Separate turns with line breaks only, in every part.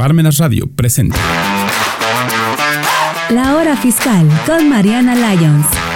Parmenas Radio presenta.
La hora fiscal con Mariana Lyons.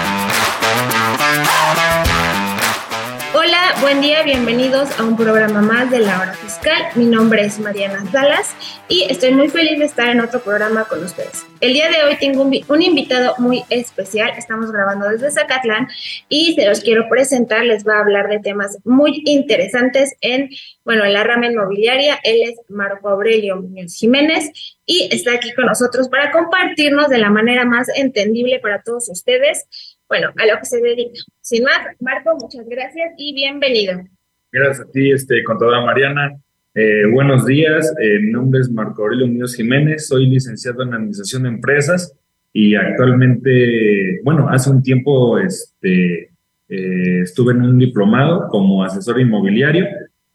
Buen día, bienvenidos a un programa más de la hora fiscal. Mi nombre es Mariana Salas y estoy muy feliz de estar en otro programa con ustedes. El día de hoy tengo un, invitado muy especial, estamos grabando desde Zacatlán y se los quiero presentar, les va a hablar de temas muy interesantes en, bueno, en la rama inmobiliaria. Él es Marco Aurelio Muñoz Jiménez y está aquí con nosotros para compartirnos de la manera más entendible para todos ustedes bueno, a lo que se dedica. Sin más, Marco, muchas gracias y bienvenido.
Gracias a ti, este, contadora Mariana. Eh, buenos días, eh, mi nombre es Marco Aurelio Muñoz Jiménez, soy licenciado en Administración de Empresas y actualmente, bueno, hace un tiempo este, eh, estuve en un diplomado como asesor inmobiliario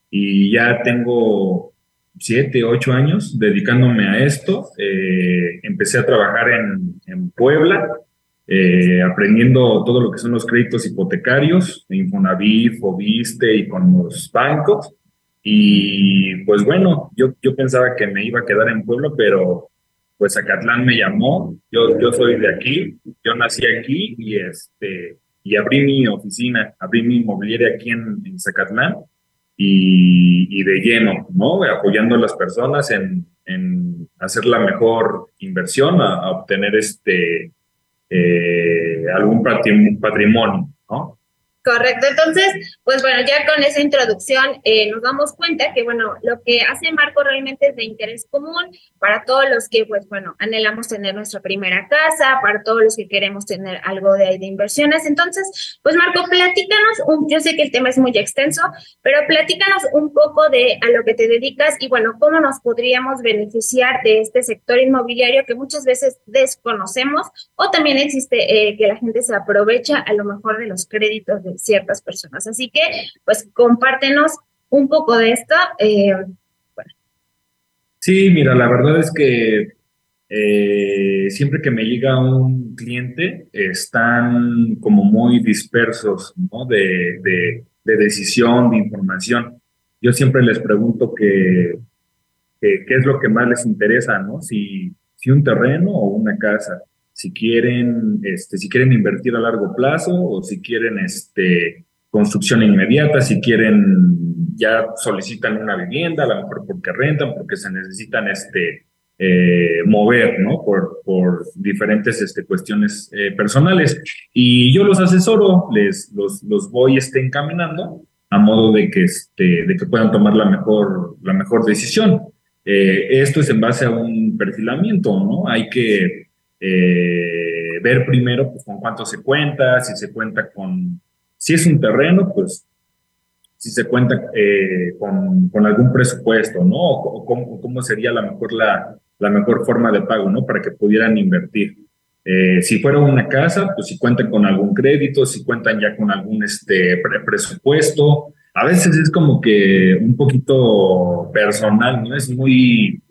y ya tengo siete, ocho años dedicándome a esto. empecé a trabajar en, en Puebla eh, aprendiendo todo lo que son los créditos hipotecarios, Infonavit, Fobiste y con los bancos. Y pues bueno, yo, yo pensaba que me iba a quedar en Puebla, pero pues Zacatlán me llamó, yo, yo soy de aquí, yo nací aquí y, este, y abrí mi oficina, abrí mi inmobiliaria aquí en, en Zacatlán y, de lleno, ¿no? Apoyando a las personas en, en hacer la mejor inversión, a obtener este, eh, algún patrimonio, ¿no?
Correcto, entonces, pues bueno, ya con esa introducción eh, nos damos cuenta que, bueno, lo que hace Marco realmente es de interés común para todos los que, pues bueno, anhelamos tener nuestra primera casa, para todos los que queremos tener algo de, de inversiones. Entonces, pues Marco, platícanos, un, yo sé que el tema es muy extenso, pero platícanos un poco de a lo que te dedicas y, bueno, cómo nos podríamos beneficiar de este sector inmobiliario que muchas veces desconocemos o también existe eh, que la gente se aprovecha a lo mejor de los créditos de ciertas personas. Así que, pues, compártenos un poco de esto. Eh,
sí, mira, la verdad es que eh, siempre que me llega un cliente, están como muy dispersos, ¿no? De, de, decisión, de información. Yo siempre les pregunto qué es lo que más les interesa, ¿no? Si, si un terreno o una casa si quieren, este, si quieren invertir a largo plazo o si quieren este, construcción inmediata, si quieren ya solicitan una vivienda, a lo mejor porque rentan, porque se necesitan este, eh, mover, ¿no? Por, por diferentes este, cuestiones eh, personales. Y yo los asesoro, les, los, los voy este, encaminando a modo de que, este, de que puedan tomar la mejor, la mejor decisión. Eh, esto es en base a un perfilamiento, ¿no? Hay que eh, ver primero pues, con cuánto se cuenta, si se cuenta con, si es un terreno, pues si se cuenta eh, con, con, algún presupuesto, ¿no? O, cómo, sería la mejor, la, la, mejor forma de pago, ¿no? Para que pudieran invertir. Eh, si fuera una casa, pues si cuentan con algún crédito, si cuentan ya con algún este, presupuesto. A veces es como que un poquito personal, ¿no? Es muy,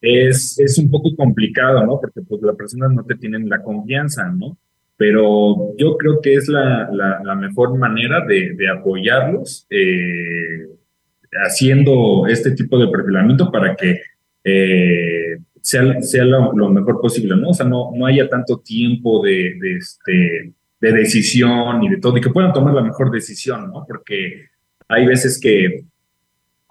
es, es un poco complicado, ¿no? Porque pues las personas no te tienen la confianza, ¿no? Pero yo creo que es la, la, mejor manera de, de apoyarlos eh, haciendo este tipo de perfilamiento para que eh, sea, sea lo, mejor posible, ¿no? O sea, no, no haya tanto tiempo de, de, este, de decisión y de todo, y que puedan tomar la mejor decisión, ¿no? Porque hay veces que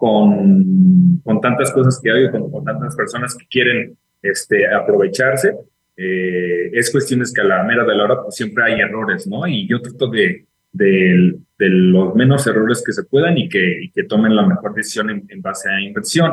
con, con tantas cosas que hay, con, con tantas personas que quieren este, aprovecharse, eh, es cuestiones que a la mera de la hora pues siempre hay errores, ¿no? Y yo trato de, de, de los menos errores que se puedan y que, que tomen la mejor decisión en, base a inversión.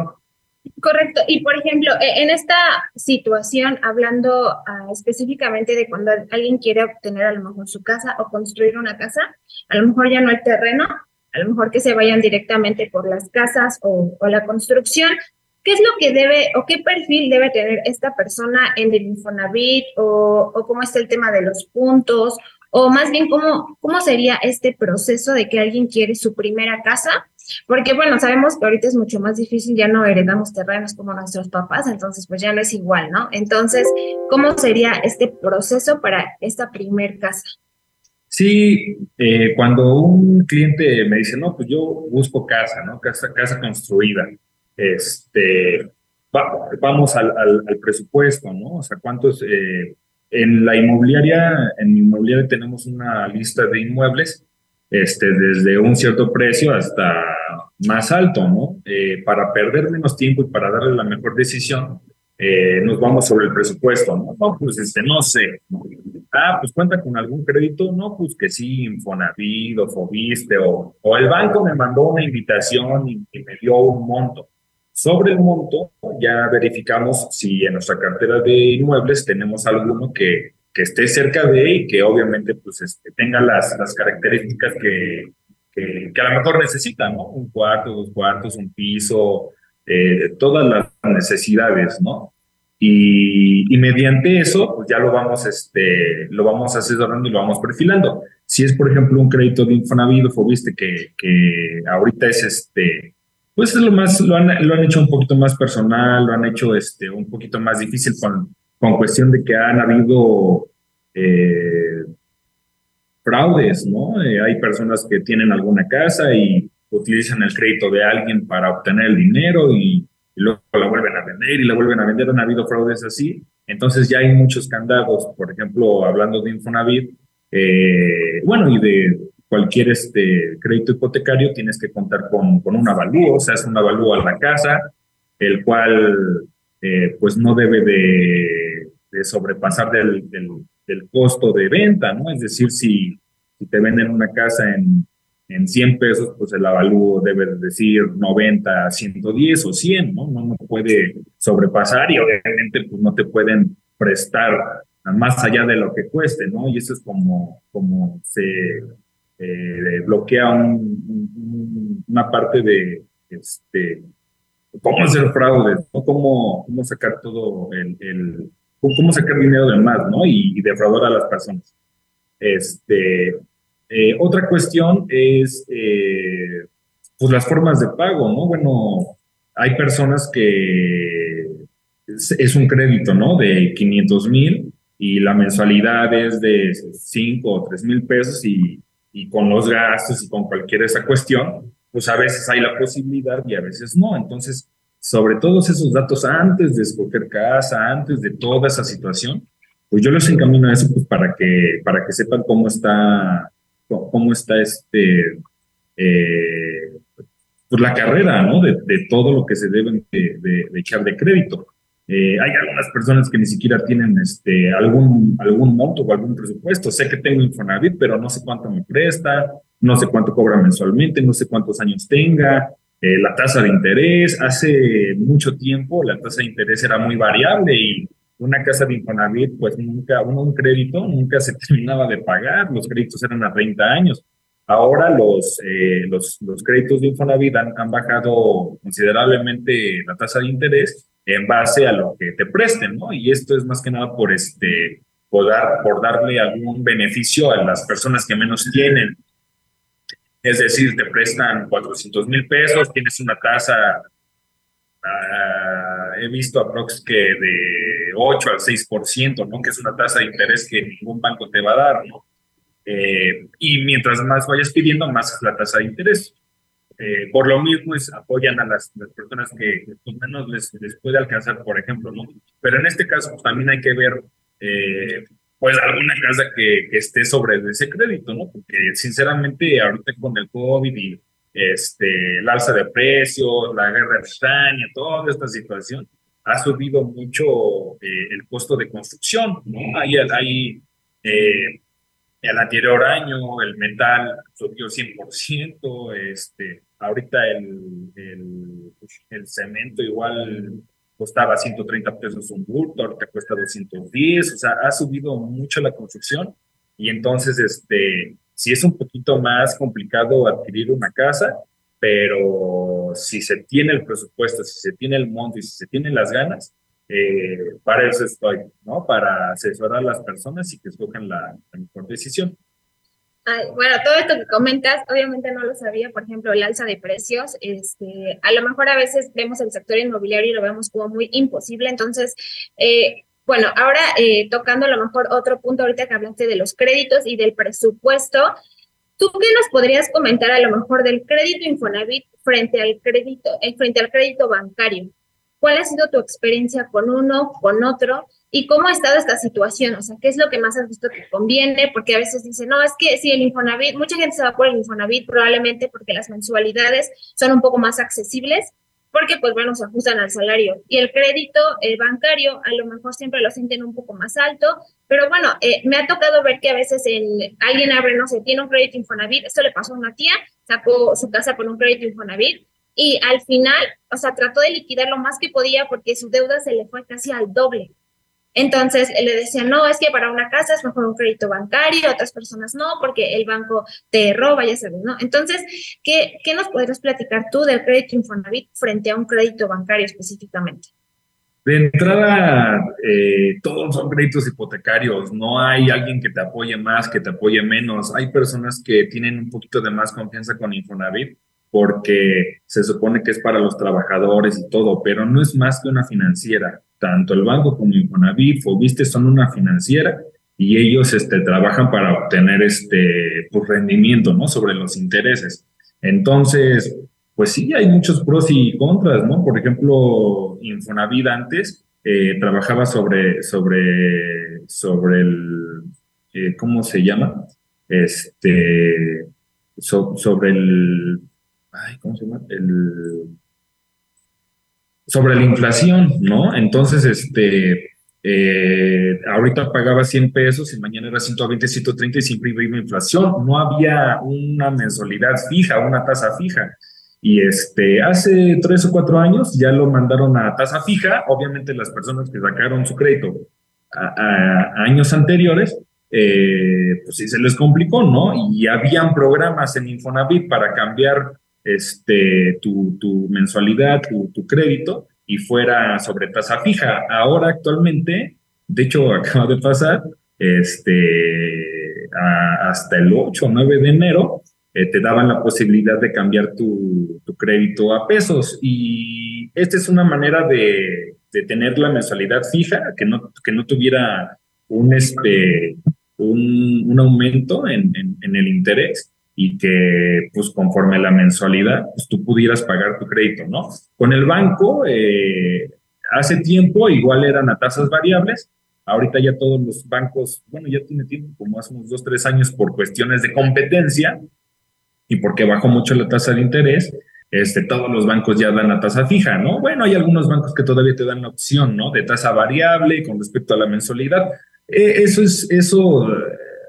Correcto. Y por ejemplo, e, en esta situación, hablando uh, específicamente de cuando alguien quiere obtener a lo mejor su casa o construir una casa, a lo mejor ya no hay terreno, a lo mejor que se vayan directamente por las casas o, la construcción. ¿Qué es lo que debe o qué perfil debe tener esta persona en el Infonavit o, o cómo está el tema de los puntos o más bien cómo, cómo sería este proceso de que alguien quiere su primera casa? Porque bueno, sabemos que ahorita es mucho más difícil, ya no heredamos terrenos como nuestros papás, entonces pues ya no es igual, ¿no? Entonces, ¿cómo sería este proceso para esta primer casa?
Sí, eh, cuando un cliente me dice, no, pues yo busco casa, ¿no? Casa, casa construida. Este, vamos al, presupuesto, ¿no? O sea, cuántos... Eh, en la inmobiliaria, en inmobiliaria tenemos una lista de inmuebles este, desde un cierto precio hasta más alto, ¿no? Eh, para perder menos tiempo y para darle la mejor decisión, nos vamos sobre el presupuesto, ¿no? No, pues este, no sé. Ah, pues cuenta con algún crédito, no, pues que sí, Infonavit o Fobiste o, o el banco me mandó una invitación y, me dio un monto. Sobre el monto, ya verificamos si en nuestra cartera de inmuebles tenemos alguno que, que esté cerca de y que obviamente pues este, tenga las, las características que, que, a lo mejor necesita, ¿no? Un cuarto, dos cuartos, un piso, eh, todas las necesidades, ¿no? Y, mediante eso, pues ya lo vamos, este, lo vamos asesorando y lo vamos perfilando. Si es, por ejemplo, un crédito de Infonavit o viste que, que ahorita es este, pues es lo más, lo han, lo han hecho un poquito más personal, lo han hecho este, un poquito más difícil con, con cuestión de que han habido eh, fraudes, ¿no? Eh, hay personas que tienen alguna casa y utilizan el crédito de alguien para obtener el dinero y, luego la vuelven a vender y la vuelven a vender. Han habido fraudes así. Entonces ya hay muchos candados, por ejemplo, hablando de Infonavit, eh, bueno, y de cualquier este crédito hipotecario tienes que contar con, con un avalúo, o sea, es un avalúo a la casa, el cual pues no debe de, de sobrepasar del, del, del costo de venta, ¿no? Es decir, si, si te venden una casa en, en 100 pesos, pues el avalúo debe decir 90, 110 o 100, ¿no? No, puede sobrepasar y obviamente pues no te pueden prestar más allá de lo que cueste, ¿no? Y eso es como, como se eh, bloquea un, una parte de, este, cómo hacer fraude, ¿no? cómo, cómo sacar todo el, cómo sacar dinero de más, ¿no? Y, defraudar a las personas. Este, eh, otra cuestión es, eh, pues, las formas de pago, ¿no? Bueno, hay personas que es, un crédito, ¿no? De 500 mil y la mensualidad es de 5 o 3 mil pesos y, y con los gastos y con cualquier esa cuestión, pues a veces hay la posibilidad y a veces no. Entonces, sobre todos esos datos antes de escoger casa, antes de toda esa situación, pues yo les encamino a eso pues para que, para que sepan cómo está, cómo está este, eh, pues la carrera, ¿no? De, de, todo lo que se deben de, de, echar de crédito. Eh, hay algunas personas que ni siquiera tienen este, algún, algún monto o algún presupuesto. Sé que tengo Infonavit, pero no sé cuánto me presta, no sé cuánto cobra mensualmente, no sé cuántos años tenga, eh, la tasa de interés. Hace mucho tiempo la tasa de interés era muy variable y una casa de Infonavit, pues nunca, uno, un crédito nunca se terminaba de pagar, los créditos eran a 30 años. Ahora los, eh, los, los, créditos de Infonavit han, han, bajado considerablemente la tasa de interés en base a lo que te presten, ¿no? Y esto es más que nada por, este, por, dar, por darle algún beneficio a las personas que menos tienen. Es decir, te prestan 400 mil pesos, tienes una tasa, ah, he visto aprox que de 8 al 6%, ¿no? Que es una tasa de interés que ningún banco te va a dar, ¿no? Eh, y mientras más vayas pidiendo, más es la tasa de interés. Eh, por lo mismo es, apoyan a las, personas que pues, menos les, les, puede alcanzar, por ejemplo, ¿no? Pero en este caso pues, también hay que ver eh, pues alguna casa que, que, esté sobre ese crédito, ¿no? Porque sinceramente ahorita con el COVID y este, el alza de precios, la guerra de Ucrania, toda esta situación, ha subido mucho eh, el costo de construcción, ¿no? Ahí, ahí eh, el anterior año el metal subió 100%, este, ahorita el, el, el cemento igual costaba 130 pesos un bulto, ahorita cuesta 210, o sea, ha subido mucho la construcción y entonces, este, sí es un poquito más complicado adquirir una casa, pero si se tiene el presupuesto, si se tiene el monto y si se tienen las ganas, eh, para eso estoy, ¿no? Para asesorar a las personas y que escojan la mejor decisión
bueno, todo esto que comentas, obviamente no lo sabía, por ejemplo, el alza de precios, este, a lo mejor a veces vemos el sector inmobiliario y lo vemos como muy imposible, entonces, eh, bueno, ahora eh, tocando a lo mejor otro punto ahorita que hablaste de los créditos y del presupuesto, ¿tú qué nos podrías comentar a lo mejor del crédito Infonavit frente al crédito, eh, frente al crédito bancario? Cuál ha sido tu experiencia con uno, con otro, y cómo ha estado esta situación, o sea, qué es lo que más has visto que conviene, porque a veces dicen, no, es que si el Infonavit, mucha gente se va por el Infonavit probablemente porque las mensualidades son un poco más accesibles, porque pues bueno, se ajustan al salario. Y el crédito eh, bancario a lo mejor siempre lo sienten un poco más alto, pero bueno, eh, me ha tocado ver que a veces el, alguien abre, no sé, tiene un crédito Infonavit, esto le pasó a una tía, sacó su casa por un crédito Infonavit y al final, o sea, trató de liquidar lo más que podía porque su deuda se le fue casi al doble. Entonces le decían, no, es que para una casa es mejor un crédito bancario, otras personas no, porque el banco te roba, ya sabes, ¿no? Entonces, ¿qué, qué nos podrías platicar tú del crédito Infonavit frente a un crédito bancario específicamente?
De entrada, eh, todos son créditos hipotecarios, no hay alguien que te apoye más, que te apoye menos. Hay personas que tienen un poquito de más confianza con Infonavit porque se supone que es para los trabajadores y todo, pero no es más que una financiera. Tanto el banco como Infonavit, Fobiste son una financiera y ellos este, trabajan para obtener este pues, rendimiento ¿no? sobre los intereses. Entonces, pues sí, hay muchos pros y contras, ¿no? Por ejemplo, Infonavit antes eh, trabajaba sobre, sobre, sobre el, eh, ¿cómo se llama? Este, sobre el ¿cómo se llama? Sobre la inflación, ¿no? Entonces, este, eh, ahorita pagaba 100 pesos y mañana era 120, 130 y siempre iba inflación. No había una mensualidad fija, una tasa fija. Y este, hace tres o cuatro años ya lo mandaron a tasa fija. Obviamente las personas que sacaron su crédito a, años anteriores, eh, pues sí se les complicó, ¿no? Y habían programas en Infonavit para cambiar este, tu, tu mensualidad, tu, tu, crédito y fuera sobre tasa fija. Ahora actualmente, de hecho acaba de pasar, este, hasta el 8 o 9 de enero, eh, te daban la posibilidad de cambiar tu, crédito a pesos y esta es una manera de, de tener la mensualidad fija, que no, que no tuviera un, este, un, un aumento en, en, en el interés y que pues conforme la mensualidad pues tú pudieras pagar tu crédito, ¿no? Con el banco, eh, hace tiempo igual eran a tasas variables, ahorita ya todos los bancos, bueno, ya tiene tiempo, como hace unos dos, tres años por cuestiones de competencia y porque bajó mucho la tasa de interés, este, todos los bancos ya dan la tasa fija, ¿no? Bueno, hay algunos bancos que todavía te dan la opción, ¿no? De tasa variable con respecto a la mensualidad. Eh, eso es, eso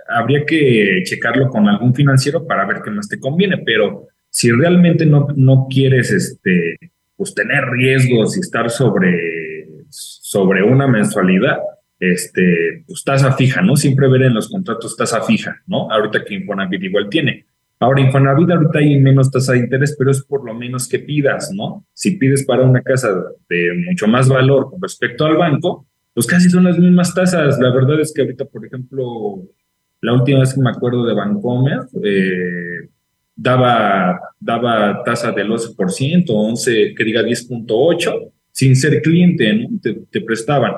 habría que checarlo con algún financiero para ver qué más te conviene, pero si realmente no, no quieres este, pues tener riesgos y estar sobre, sobre una mensualidad, este, pues tasa fija, ¿no? Siempre ver en los contratos tasa fija, ¿no? Ahorita que Infonavit igual tiene. Ahora, Infonavit ahorita hay menos tasa de interés, pero es por lo menos que pidas, ¿no? Si pides para una casa de mucho más valor con respecto al banco, pues casi son las mismas tasas. La verdad es que ahorita, por ejemplo, la última vez que me acuerdo de Bancomer, eh, daba, daba tasa del 11%, 11, que diga 10.8, sin ser cliente, ¿no? te, prestaban.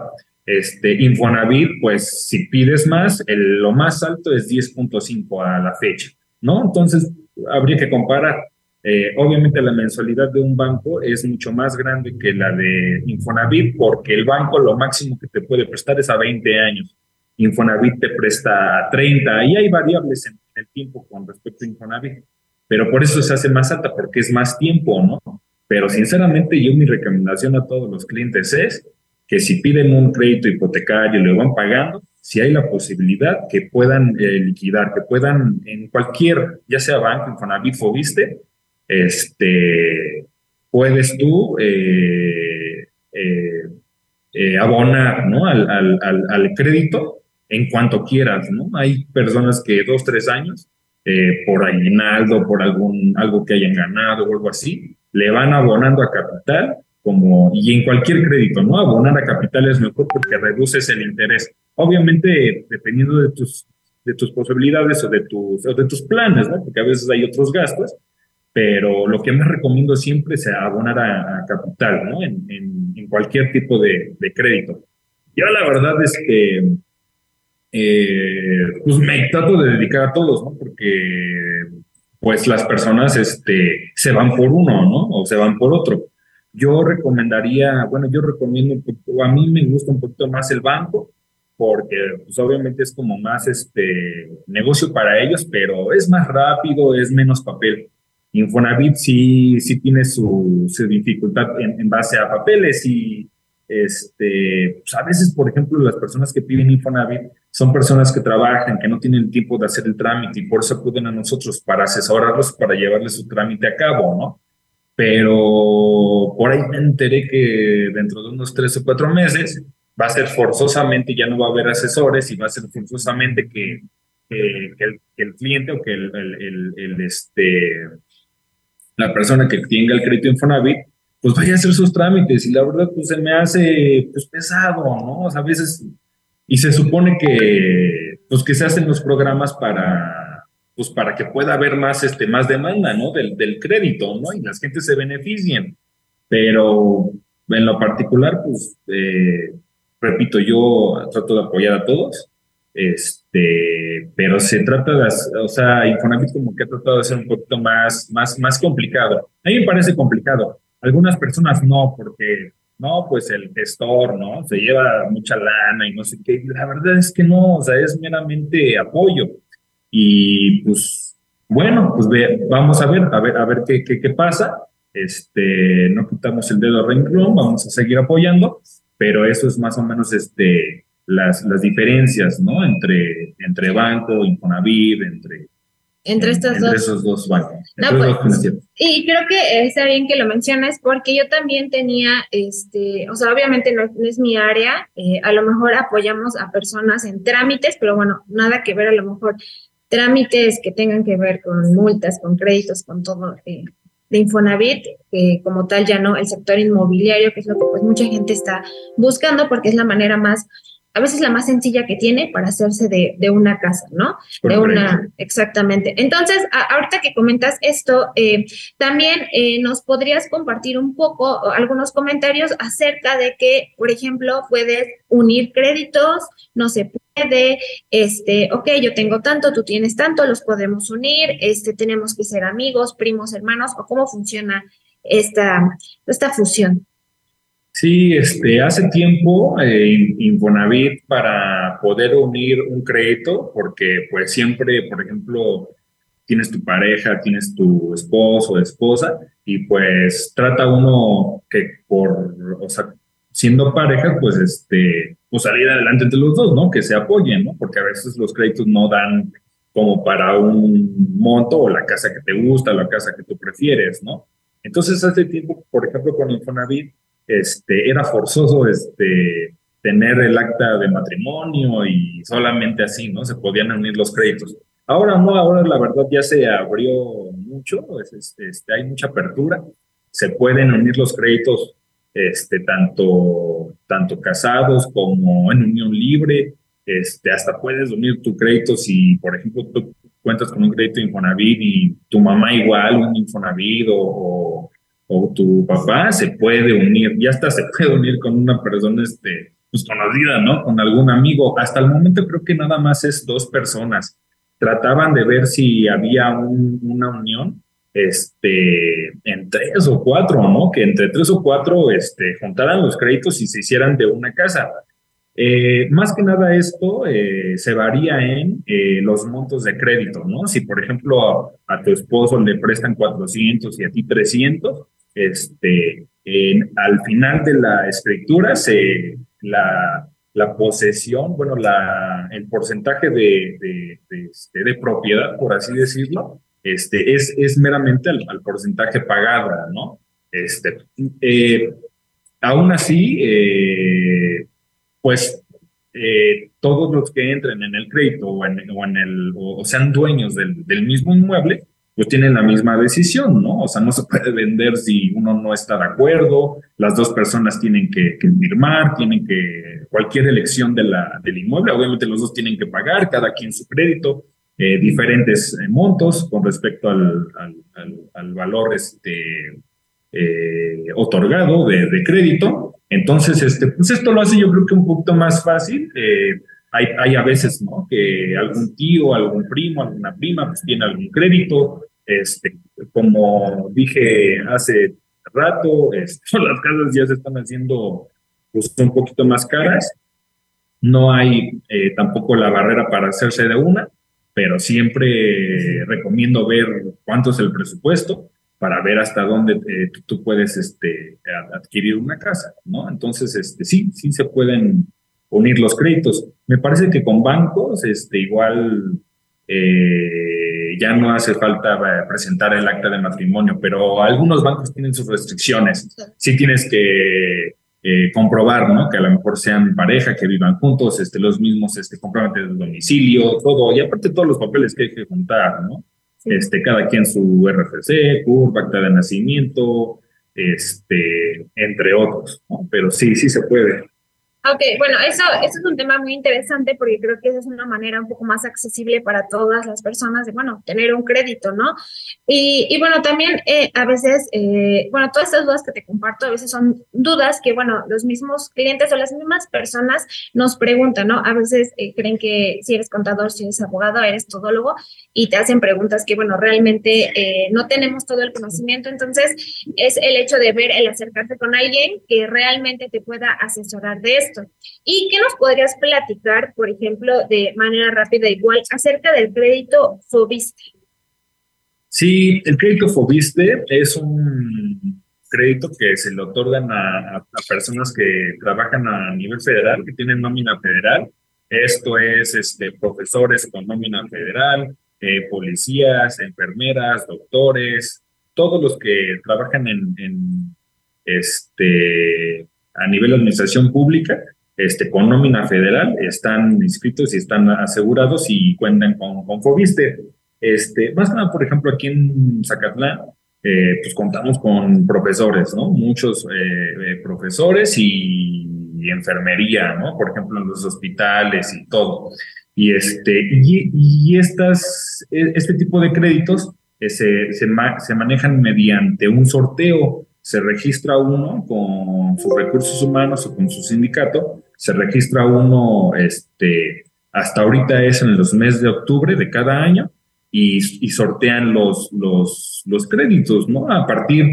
Este, Infonavit, pues si pides más, el, lo más alto es 10.5 a la fecha, ¿no? Entonces, habría que comparar. Eh, obviamente la mensualidad de un banco es mucho más grande que la de Infonavit porque el banco lo máximo que te puede prestar es a 20 años. Infonavit te presta 30 y hay variables en, el tiempo con respecto a Infonavit, pero por eso se hace más alta porque es más tiempo, ¿no? Pero sinceramente yo mi recomendación a todos los clientes es que si piden un crédito hipotecario y lo van pagando, si hay la posibilidad que puedan eh, liquidar, que puedan en cualquier, ya sea banco, Infonavit, Fobiste, este, puedes tú eh, eh, abonar ¿no? al, al, al, crédito en cuanto quieras, ¿no? Hay personas que dos, tres años, eh, por aguinaldo, por algún, algo que hayan ganado o algo así, le van abonando a capital, como, y en cualquier crédito, ¿no? Abonar a capital es mejor porque reduces el interés. Obviamente, dependiendo de tus, de tus posibilidades o de tus, o de tus planes, ¿no? Porque a veces hay otros gastos, pero lo que más recomiendo siempre es abonar a, capital, ¿no? En, en, en, cualquier tipo de, de crédito. Yo la verdad es que eh, pues me trato de dedicar a todos, ¿no? Porque pues las personas este, se van por uno, ¿no? O se van por otro. yo recomendaría, bueno, yo recomiendo, a mí me gusta un poquito más el banco, porque pues obviamente es como más este negocio para ellos, pero es más rápido, es menos papel. Infonavit sí, sí tiene su, su dificultad en, base a papeles y este, pues a veces, por ejemplo, las personas que piden Infonavit son personas que trabajan, que no tienen tiempo de hacer el trámite y por eso acuden a nosotros para asesorarlos, para llevarles su trámite a cabo, ¿no? Pero por ahí me enteré que dentro de unos tres o cuatro meses va a ser forzosamente, ya no va a haber asesores y va a ser forzosamente que, que, el, que el, cliente o que el, el, el, este, la persona que tenga el crédito Infonavit pues vaya a hacer sus trámites y la verdad pues se me hace pues pesado, ¿no? O sea, a veces, y se supone que pues que se hacen los programas para pues para que pueda haber más, este, más demanda, ¿no? Del, del crédito, ¿no? Y las gentes se beneficien. Pero en lo particular, pues, eh, repito, yo trato de apoyar a todos, este, pero se trata de, o sea, Infonavit como que ha tratado de ser un poquito más, más, más complicado. A mí me parece complicado, algunas personas no, porque no, pues el gestor, ¿no? Se lleva mucha lana y no sé qué. La verdad es que no, o sea, es meramente apoyo. Y pues, bueno, pues ve, vamos a ver, a ver, a ver qué, qué, qué pasa. Este, no quitamos el dedo a renglón, vamos a seguir apoyando, pero eso es más o menos este, las, las diferencias, ¿no? Entre, entre banco, Infonavit, entre
entre estas
entre
dos.
esos dos bancos.
No, pues, y creo que está bien que lo menciones porque yo también tenía, este, o sea, obviamente no, es mi área, eh, a lo mejor apoyamos a personas en trámites, pero bueno, nada que ver a lo mejor trámites que tengan que ver con multas, con créditos, con todo eh, de Infonavit, que como tal ya no, el sector inmobiliario, que es lo que pues mucha gente está buscando porque es la manera más a veces la más sencilla que tiene para hacerse de, de una casa, ¿no? De una, exactamente. Entonces, ahorita que comentas esto, eh, también eh, nos podrías compartir un poco algunos comentarios acerca de que, por ejemplo, puedes unir créditos, no se puede, este, ok, yo tengo tanto, tú tienes tanto, los podemos unir, este, tenemos que ser amigos, primos, hermanos, o cómo funciona esta, esta fusión.
Sí, este, hace tiempo eh, Infonavit para poder unir un crédito, porque pues siempre, por ejemplo, tienes tu pareja, tienes tu esposo o esposa, y pues trata uno que por, o sea, siendo pareja, pues este, pues salir adelante entre los dos, ¿no? Que se apoyen, ¿no? Porque a veces los créditos no dan como para un monto o la casa que te gusta, la casa que tú prefieres, ¿no? Entonces, hace tiempo, por ejemplo, con Infonavit, este, era forzoso este, tener el acta de matrimonio y solamente así, ¿no? Se podían unir los créditos. Ahora no, ahora la verdad ya se abrió mucho, este, hay mucha apertura, se pueden unir los créditos este, tanto, tanto casados como en unión libre, este, hasta puedes unir tu crédito si, por ejemplo, tú cuentas con un crédito Infonavit y tu mamá igual, un Infonavit o o tu papá se puede unir, ya hasta se puede unir con una persona este, pues conocida, ¿no? Con algún amigo. Hasta el momento creo que nada más es dos personas. Trataban de ver si había una unión este, en tres o cuatro, ¿no? Que entre tres o cuatro este, juntaran los créditos y se hicieran de una casa. Eh, más que nada esto eh, se varía en eh, los montos de crédito, ¿no? Si por ejemplo a, a, tu esposo le prestan 400 y a ti 300, este, al final de la escritura, se, la, la posesión, bueno, la, el porcentaje de, de, de, este, propiedad, por así decirlo, este, es, es meramente al, al porcentaje pagado, ¿no? Este, eh, aún así, eh, pues eh, todos los que entren en el crédito o, en, o, en el, o sean dueños del, del mismo inmueble, pues tienen la misma decisión, ¿no? O sea, no se puede vender si uno no está de acuerdo, las dos personas tienen que, firmar, tienen que, cualquier elección del inmueble, obviamente los dos tienen que pagar, cada quien su crédito, eh, diferentes eh, montos con respecto al, valor este, eh, otorgado de, de, crédito. Entonces, este, pues esto lo hace yo creo que un poquito más fácil. Hay, hay, a veces, ¿no? Que algún tío, algún primo, alguna prima, pues tiene algún crédito, este, como dije hace rato, este, las casas ya se están haciendo pues, un poquito más caras, no hay eh, tampoco la barrera para hacerse de una, pero siempre recomiendo ver cuánto es el presupuesto para ver hasta dónde eh, tú puedes este, adquirir una casa, ¿no? Entonces, este, sí, sí se pueden unir los créditos. Me parece que con bancos, este, igual eh, ya no hace falta eh, presentar el acta de matrimonio, pero algunos bancos tienen sus restricciones. Sí tienes que eh, comprobar, ¿no? Que a lo mejor sean pareja, que vivan juntos, este, los mismos este, comprobantes de domicilio, todo, y aparte todos los papeles que hay que juntar, ¿no? Este, cada quien su RFC, CURP, acta de nacimiento, este, entre otros, ¿no? Pero sí, sí se puede.
Ok, bueno, eso, eso es un tema muy interesante porque creo que esa es una manera un poco más accesible para todas las personas de, bueno, tener un crédito, ¿no? Y, y bueno, también eh, a veces, eh, bueno, todas estas dudas que te comparto a veces son dudas que, bueno, los mismos clientes o las mismas personas nos preguntan, ¿no? A veces eh, creen que si eres contador, si eres abogado, eres todólogo y te hacen preguntas que, bueno, realmente no tenemos todo el conocimiento. Entonces, es el hecho de ver, el acercarse con alguien que realmente te pueda asesorar de ¿Y qué nos podrías platicar, por ejemplo, de manera rápida igual, acerca del crédito Fobiste?
Sí, el crédito Fobiste es un crédito que se le otorgan a, personas que trabajan a nivel federal, que tienen nómina federal. Esto es este, profesores con nómina federal, eh, policías, enfermeras, doctores, todos los que trabajan en este, a nivel de administración pública, este, con nómina federal, están inscritos y están asegurados y cuentan con, con Fobiste. Este, más nada, por ejemplo, aquí en Zacatlán, eh, pues contamos con profesores, ¿no? Muchos eh, eh, profesores y, enfermería, ¿no? Por ejemplo, en los hospitales y todo. Y, este, y, estas, e, este tipo de créditos se, se, se manejan mediante un sorteo se registra uno con sus recursos humanos o con su sindicato, se registra uno, este, hasta ahorita es en los meses de octubre de cada año y, sortean los, los, los créditos, ¿no? A partir,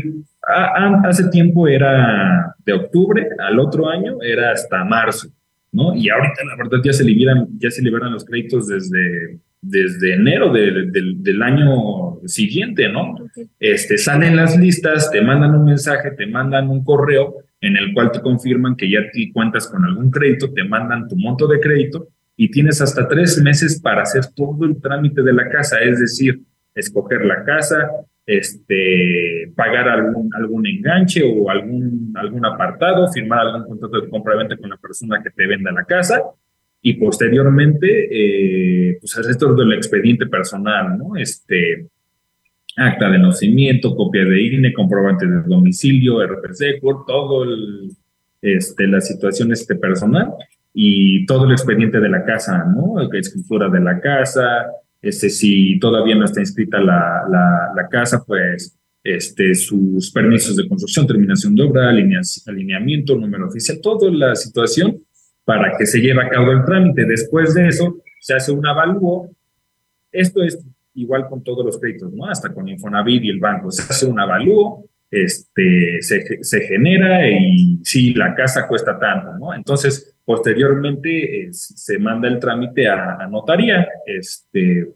hace tiempo era de octubre, al otro año era hasta marzo, ¿no? Y ahorita la verdad ya se liberan, ya se liberan los créditos desde desde enero del año siguiente, ¿no? Este, salen las listas, te mandan un mensaje, te mandan un correo en el cual te confirman que ya te cuentas con algún crédito, te mandan tu monto de crédito y tienes hasta tres meses para hacer todo el trámite de la casa, es decir, escoger la casa, este, pagar algún, algún enganche o algún, algún apartado, firmar algún contrato de compra-venta con la persona que te venda la casa y posteriormente, eh, pues hacer esto del expediente personal, ¿no? Este, acta de nacimiento, copia de INE, comprobante de domicilio, RPC, todo el, este, la situación este personal y todo el expediente de la casa, ¿no? Escritura de la casa, este, si todavía no está inscrita la, la, la casa, pues este, sus permisos de construcción, terminación de obra, alineamiento, número oficial, toda la situación para que se lleve a cabo el trámite. Después de eso, se hace un avalúo. Esto es igual con todos los créditos, ¿no? Hasta con Infonavit y el banco. Se hace un avalúo, este, se, se genera y sí, la casa cuesta tanto, ¿no? Entonces, posteriormente se manda el trámite a, notaría, este,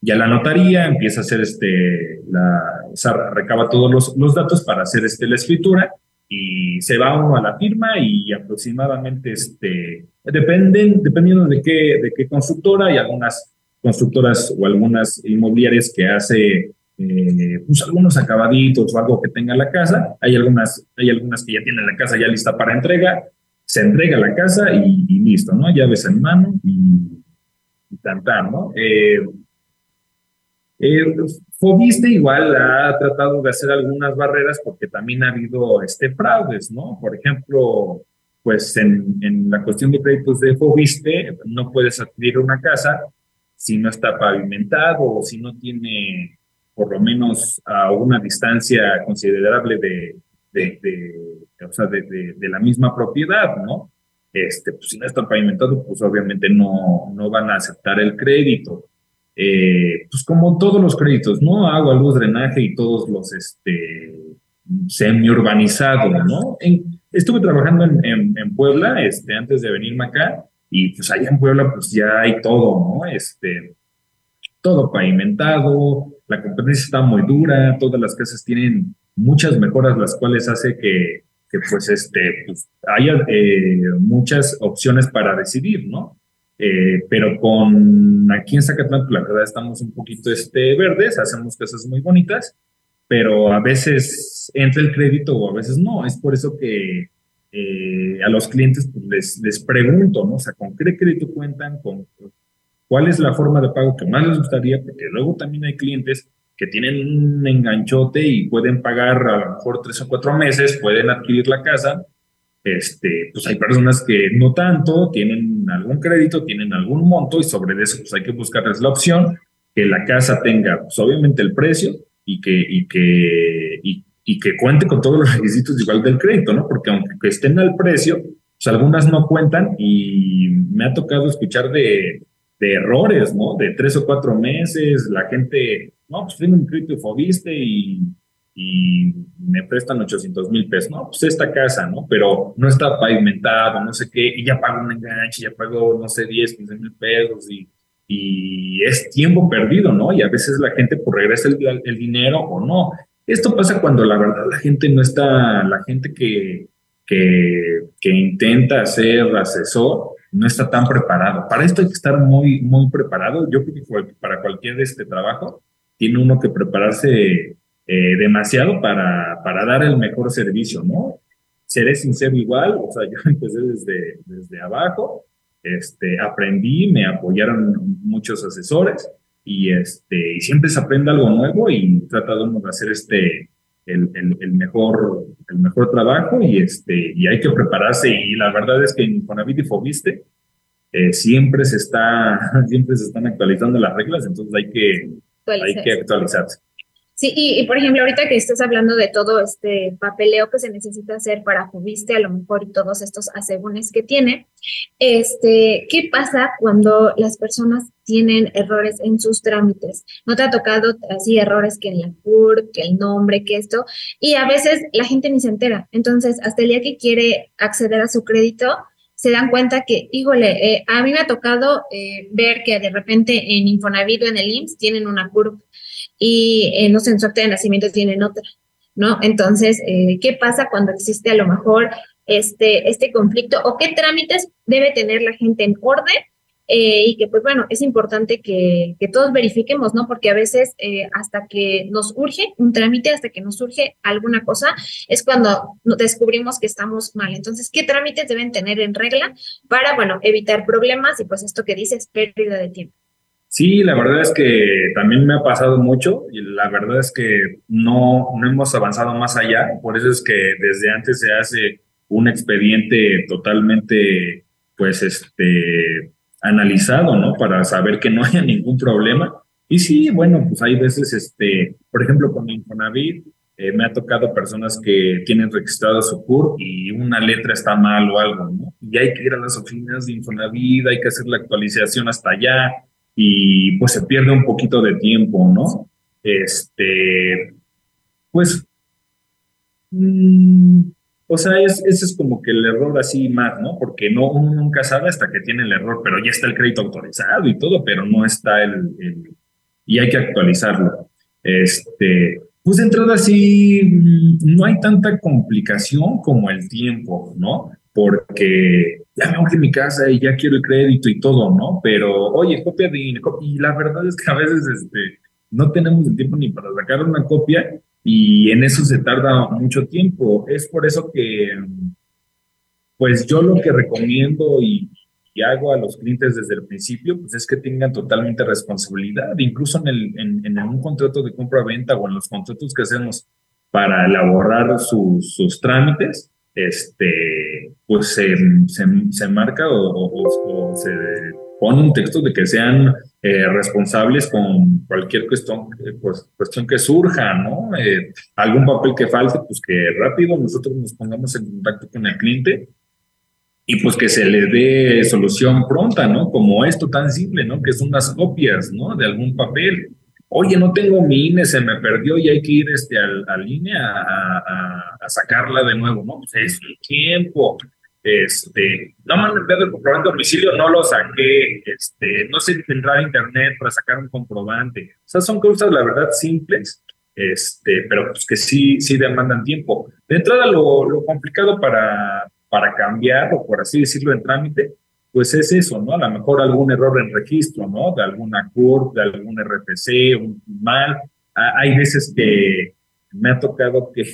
ya la notaría empieza a hacer este, la, recaba todos los, los datos para hacer este, la escritura y se va uno a la firma y aproximadamente, este, dependen, dependiendo de qué, de qué constructora, hay algunas constructoras o algunas inmobiliarias que hace eh, pues algunos acabaditos o algo que tenga la casa, hay algunas, hay algunas que ya tienen la casa ya lista para entrega, se entrega la casa y, listo, ¿no? Llaves en mano y, y ¿no? Eh, eh, Fobiste igual ha tratado de hacer algunas barreras porque también ha habido este, fraudes, ¿no? Por ejemplo, pues en, en la cuestión de créditos de Fobiste, no puedes adquirir una casa si no está pavimentado o si no tiene por lo menos a una distancia considerable de, de, de, o sea, de, la misma propiedad, ¿no? Este, pues si no está pavimentado, pues obviamente no, no van a aceptar el crédito. Eh, pues como todos los créditos, ¿no? Agua, luz, drenaje y todos los, este, semi-urbanizado, ¿no? estuve trabajando en, en, Puebla este, antes de venirme acá y pues allá en Puebla pues ya hay todo, ¿no? Este, todo pavimentado, la competencia está muy dura, todas las casas tienen muchas mejoras, las cuales hace que, que pues este, pues, haya eh, muchas opciones para decidir, ¿no? Eh, pero con aquí en Zacatlán, pues, la verdad estamos un poquito este, verdes, hacemos cosas muy bonitas, pero a veces entra el crédito o a veces no. Es por eso que eh, a los clientes pues, les, les pregunto, ¿no? O sea, ¿con qué crédito cuentan? ¿Con cuál es la forma de pago que más les gustaría? Porque luego también hay clientes que tienen un enganchote y pueden pagar a lo mejor tres o cuatro meses, pueden adquirir la casa. Este, pues hay personas que no tanto, tienen algún crédito, tienen algún monto y sobre eso pues hay que buscarles la opción que la casa tenga pues obviamente el precio, y que, y que, y, que cuente con todos los requisitos igual del crédito, ¿no? Porque aunque estén al precio, pues algunas no cuentan y me ha tocado escuchar de, de errores, ¿no? De tres o cuatro meses, la gente, no, pues tengo un crédito Fobiste y, y me prestan 800 mil pesos, ¿no? Pues esta casa, ¿no? Pero no está pavimentado, no sé qué, y ya pago un enganche, ya pago, no sé, 10, 15 mil pesos y y es tiempo perdido, ¿no? Y a veces la gente pues regresa el, dinero o no. Esto pasa cuando la verdad la gente no está, la gente que, que, que intenta ser asesor no está tan preparado. Para esto hay que estar muy, muy preparado. Yo creo que para cualquier este trabajo tiene uno que prepararse eh, demasiado para, para dar el mejor servicio, ¿no? Seré sincero igual, o sea, yo empecé desde, desde abajo este, aprendí, me apoyaron muchos asesores y, este, y siempre se aprende algo nuevo y trata de hacer este, el, el, mejor, el mejor trabajo y, este, y hay que prepararse y la verdad es que en Infonavit y Fobiste eh, siempre, se está, siempre se están actualizando las reglas, entonces hay que, hay que actualizarse.
Sí, y, por ejemplo, ahorita que estás hablando de todo este papeleo que se necesita hacer para Fubiste, a lo mejor, y todos estos asegúnes que tiene, este, ¿qué pasa cuando las personas tienen errores en sus trámites? ¿No te ha tocado así errores que en la CUR, que el nombre, que esto? Y a veces la gente ni se entera. Entonces, hasta el día que quiere acceder a su crédito, se dan cuenta que, híjole, eh, a mí me ha tocado eh, ver que de repente en Infonavit o en el IMSS tienen una CURP y eh, no sé, en su acta de nacimiento tienen otra, ¿no? Entonces, eh, ¿qué pasa cuando existe a lo mejor este, este conflicto o qué trámites debe tener la gente en orden? Eh, y que pues bueno, es importante que, que todos verifiquemos, ¿no? Porque a veces hasta que nos urge un trámite, hasta que nos surge alguna cosa, es cuando descubrimos que estamos mal. Entonces, ¿qué trámites deben tener en regla para, bueno, evitar problemas y pues esto que dices, pérdida de tiempo?
Sí, la verdad es que también me ha pasado mucho y la verdad es que no, no hemos avanzado más allá. Por eso es que desde antes se hace un expediente totalmente, pues, este, analizado, ¿no? Para saber que no haya ningún problema. Y sí, bueno, pues hay veces, este, por ejemplo, con Infonavit, eh, me ha tocado personas que tienen registrado su CUR y una letra está mal o algo, ¿no? Y hay que ir a las oficinas de Infonavit, hay que hacer la actualización hasta allá y pues se pierde un poquito de tiempo, ¿no? Este, pues, mm, o sea, es, ese es como que el error así más, ¿no? Porque no, uno nunca sabe hasta que tiene el error, pero ya está el crédito autorizado y todo, pero no está el, y hay que actualizarlo. Este, pues de entrada sí, mm, no hay tanta complicación como el tiempo, ¿no? Porque ya me urge mi casa y ya quiero el crédito y todo, ¿no? Pero, oye, copia de y la verdad es que a veces este, no tenemos el tiempo ni para sacar una copia y en eso se tarda mucho tiempo. Es por eso que, pues yo lo que recomiendo y, hago a los clientes desde el principio, pues es que tengan totalmente responsabilidad, incluso en, el, en, en un contrato de compra-venta o en los contratos que hacemos para elaborar sus, sus trámites, este, pues se, se, marca o, se pone un texto de que sean eh, responsables con cualquier cuestión, pues, cuestión que surja, ¿no? Eh, algún papel que falte, pues que rápido nosotros nos pongamos en contacto con el cliente y pues que se le dé solución pronta, ¿no? Como esto tan simple, ¿no? Que son unas copias, ¿no? De algún papel oye, no tengo mi INE, se me perdió y hay que ir este, al, al INE a, a, sacarla de nuevo, ¿no? Pues es un tiempo. Este, no me han enviado el comprobante de domicilio, no lo saqué, este, no sé entrar a internet para sacar un comprobante. O sea, son cosas, la verdad, simples, este, pero pues que sí, sí demandan tiempo. De entrada, lo, lo complicado para, para cambiar, o por así decirlo, en trámite, pues es eso, ¿no? A lo mejor algún error en registro, ¿no? De alguna CURP, de algún RPC, un mal. Hay veces que me ha tocado que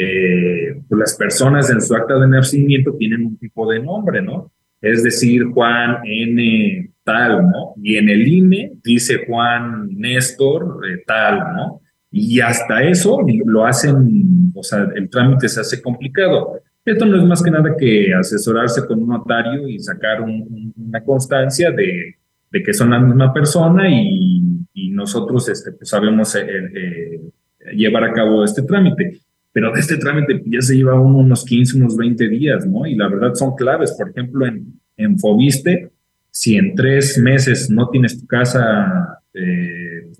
eh, pues las personas en su acta de nacimiento tienen un tipo de nombre, ¿no? Es decir, Juan N. tal, ¿no? Y en el INE dice Juan Néstor eh, tal, ¿no? Y hasta eso lo hacen, o sea, el trámite se hace complicado. Esto no es más que nada que asesorarse con un notario y sacar una constancia de, que son la misma persona y, y nosotros este, pues sabemos eh, eh, llevar a cabo este trámite. Pero de este trámite ya se lleva unos 15, unos 20 días, ¿no? Y la verdad son claves. Por ejemplo, en, en Fobiste, si en tres meses no tienes tu casa, eh,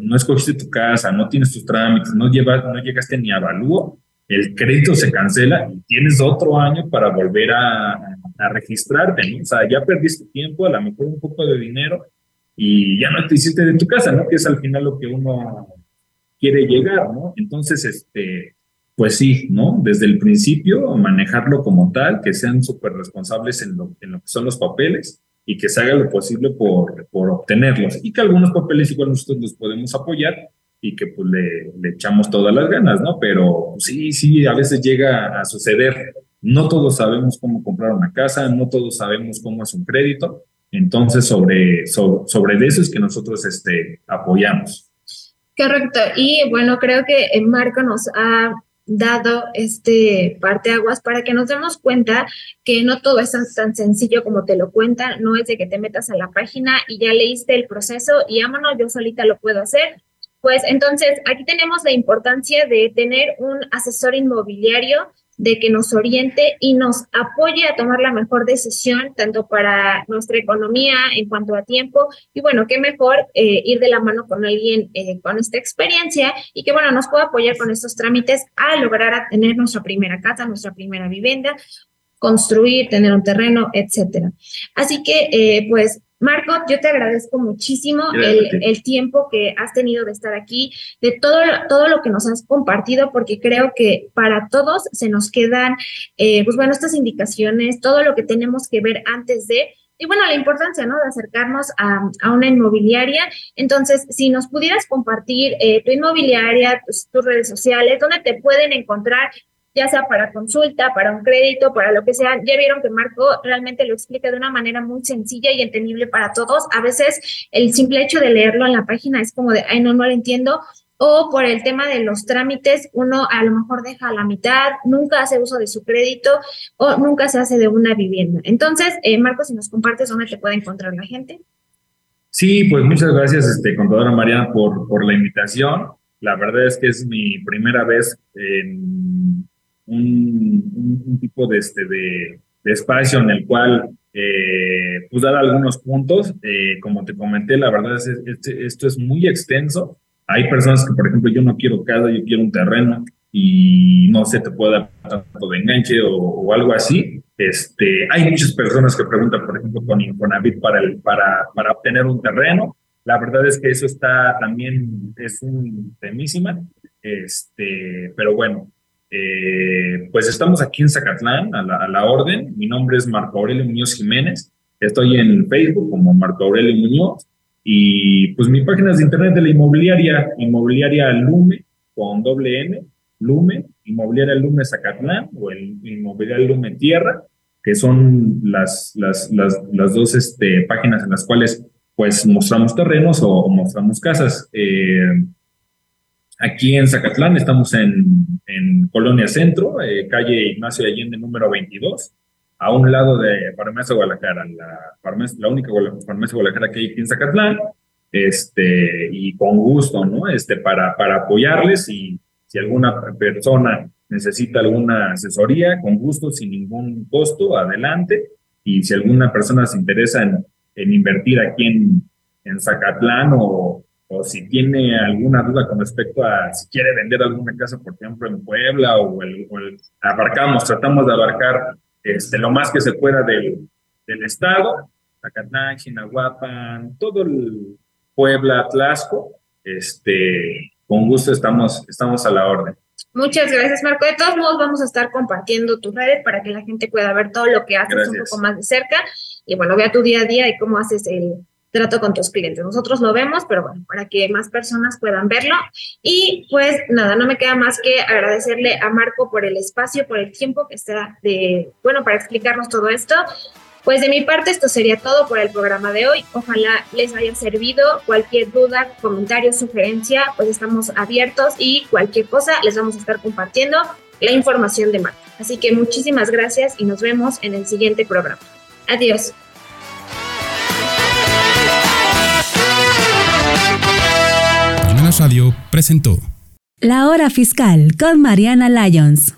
no escogiste tu casa, no tienes tus trámites, no, llevas, no llegaste ni a avalúo, el crédito se cancela y tienes otro año para volver a, a registrarte, ¿no? O sea, ya perdiste tiempo, a lo mejor un poco de dinero y ya no te hiciste de tu casa, ¿no? Que es al final lo que uno quiere llegar, ¿no? Entonces, este, pues sí, ¿no? Desde el principio, manejarlo como tal, que sean súper responsables en lo, que son los papeles y que se haga lo posible por, por obtenerlos y que algunos papeles igual nosotros los podemos apoyar y que pues le, echamos todas las ganas, ¿no? Pero sí, sí, a veces llega a suceder. No todos sabemos cómo comprar una casa, no todos sabemos cómo es un crédito. Entonces, sobre, sobre, sobre eso es que nosotros este, apoyamos.
Correcto. Y bueno, creo que Marco nos ha dado este parteaguas para que nos demos cuenta que no todo es tan, tan, sencillo como te lo cuentan, no es de que te metas a la página y ya leíste el proceso y vámonos, yo solita lo puedo hacer. Pues entonces, aquí tenemos la importancia de tener un asesor inmobiliario de que nos oriente y nos apoye a tomar la mejor decisión, tanto para nuestra economía en cuanto a tiempo. Y bueno, qué mejor eh, ir de la mano con alguien eh, con esta experiencia y que bueno, nos pueda apoyar con estos trámites a lograr tener nuestra primera casa, nuestra primera vivienda, construir, tener un terreno, etcétera. Así que, eh, pues, Marco, yo te agradezco muchísimo el, el, tiempo que has tenido de estar aquí, de todo, todo lo que nos has compartido, porque creo que para todos se nos quedan, eh, pues bueno, estas indicaciones, todo lo que tenemos que ver antes de, y bueno, la importancia, ¿no? De acercarnos a, a una inmobiliaria. Entonces, si nos pudieras compartir eh, tu inmobiliaria, tus, tus, redes sociales, dónde te pueden encontrar ya sea para consulta, para un crédito, para lo que sea. Ya vieron que Marco realmente lo explica de una manera muy sencilla y entendible para todos. A veces el simple hecho de leerlo en la página es como de, ay, no, no lo entiendo. O por el tema de los trámites, uno a lo mejor deja a la mitad, nunca hace uso de su crédito o nunca se hace de una vivienda. Entonces, eh, Marco, si nos compartes dónde te puede encontrar la gente.
Sí, pues muchas gracias, este, contadora Mariana, por, por la invitación. La verdad es que es mi primera vez en un, un, tipo de, este, de, de, espacio en el cual eh, pues dar algunos puntos. Eh, como te comenté, la verdad es este, esto es muy extenso. Hay personas que, por ejemplo, yo no quiero casa, yo quiero un terreno y no sé, te puede dar tanto de enganche o, o, algo así. Este, hay muchas personas que preguntan, por ejemplo, con Infonavit para, el, para, para obtener un terreno. La verdad es que eso está también, es un temísima. Este, pero bueno, eh, pues estamos aquí en Zacatlán, a la, orden. Mi nombre es Marco Aurelio Muñoz Jiménez. Estoy en Facebook como Marco Aurelio Muñoz. Y pues mi página es de internet de la inmobiliaria, inmobiliaria Lume, con doble N, Lume, inmobiliaria Lume Zacatlán o el inmobiliaria Lume Tierra, que son las, las, las, dos este, páginas en las cuales pues mostramos terrenos o, o mostramos casas. Eh, Aquí en Zacatlán estamos en, en Colonia Centro, eh, calle Ignacio Allende número 22, a un lado de Farmacia Guadalajara, la, farmacia, la única farmacia Guadalajara que hay aquí en Zacatlán, este, y con gusto, ¿no? Este, para, para apoyarles y si alguna persona necesita alguna asesoría, con gusto, sin ningún costo, adelante. Y si alguna persona se interesa en, en invertir aquí en, en Zacatlán o, o si tiene alguna duda con respecto a si quiere vender alguna casa, por ejemplo, en Puebla o el, abarcamos, tratamos de abarcar este, lo más que se pueda del, del estado, Zacatán, Chinahuapan, todo el Puebla, Tlaxco, este, con gusto estamos, estamos a la orden.
Muchas gracias, Marco. De todos modos, vamos a estar compartiendo tus redes para que la gente pueda ver todo lo que haces un poco más de cerca y bueno, vea tu día a día y cómo haces el, trato con tus clientes. Nosotros lo vemos, pero bueno, para que más personas puedan verlo. Y pues nada, no me queda más que agradecerle a Marco por el espacio, por el tiempo que está de, bueno, para explicarnos todo esto. Pues de mi parte esto sería todo por el programa de hoy. Ojalá les haya servido. Cualquier duda, comentario, sugerencia, pues estamos abiertos y cualquier cosa les vamos a estar compartiendo la información de Marco. Así que muchísimas gracias y nos vemos en el siguiente programa. Adiós.
Radio presentó La Hora Fiscal con Mariana Lyons.